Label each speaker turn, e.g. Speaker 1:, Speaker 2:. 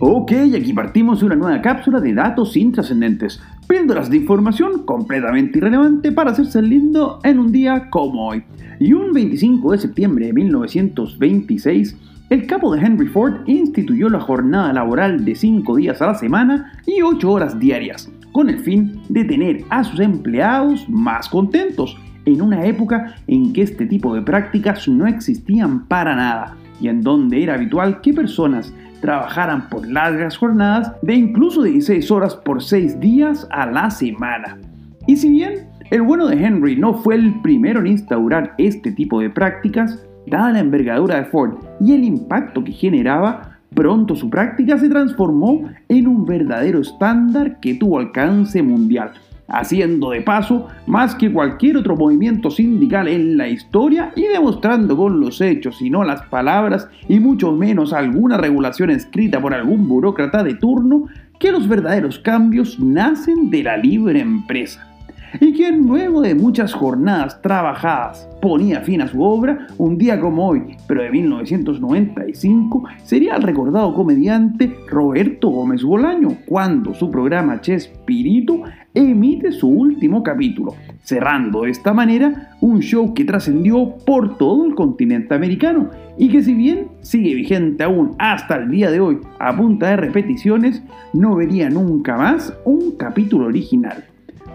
Speaker 1: Ok, aquí partimos de una nueva cápsula de datos intrascendentes. Píldoras de información completamente irrelevante para hacerse lindo en un día como hoy. Y un 25 de septiembre de 1926, el capo de Henry Ford instituyó la jornada laboral de 5 días a la semana y 8 horas diarias, con el fin de tener a sus empleados más contentos, en una época en que este tipo de prácticas no existían para nada y en donde era habitual que personas trabajaran por largas jornadas de incluso 16 horas por 6 días a la semana. Y si bien el bueno de Henry no fue el primero en instaurar este tipo de prácticas, dada la envergadura de Ford y el impacto que generaba, pronto su práctica se transformó en un verdadero estándar que tuvo alcance mundial haciendo de paso más que cualquier otro movimiento sindical en la historia y demostrando con los hechos y no las palabras y mucho menos alguna regulación escrita por algún burócrata de turno que los verdaderos cambios nacen de la libre empresa y quien luego de muchas jornadas trabajadas ponía fin a su obra, un día como hoy, pero de 1995, sería el recordado comediante Roberto Gómez Bolaño, cuando su programa Chespirito emite su último capítulo, cerrando de esta manera un show que trascendió por todo el continente americano y que si bien sigue vigente aún hasta el día de hoy a punta de repeticiones, no vería nunca más un capítulo original.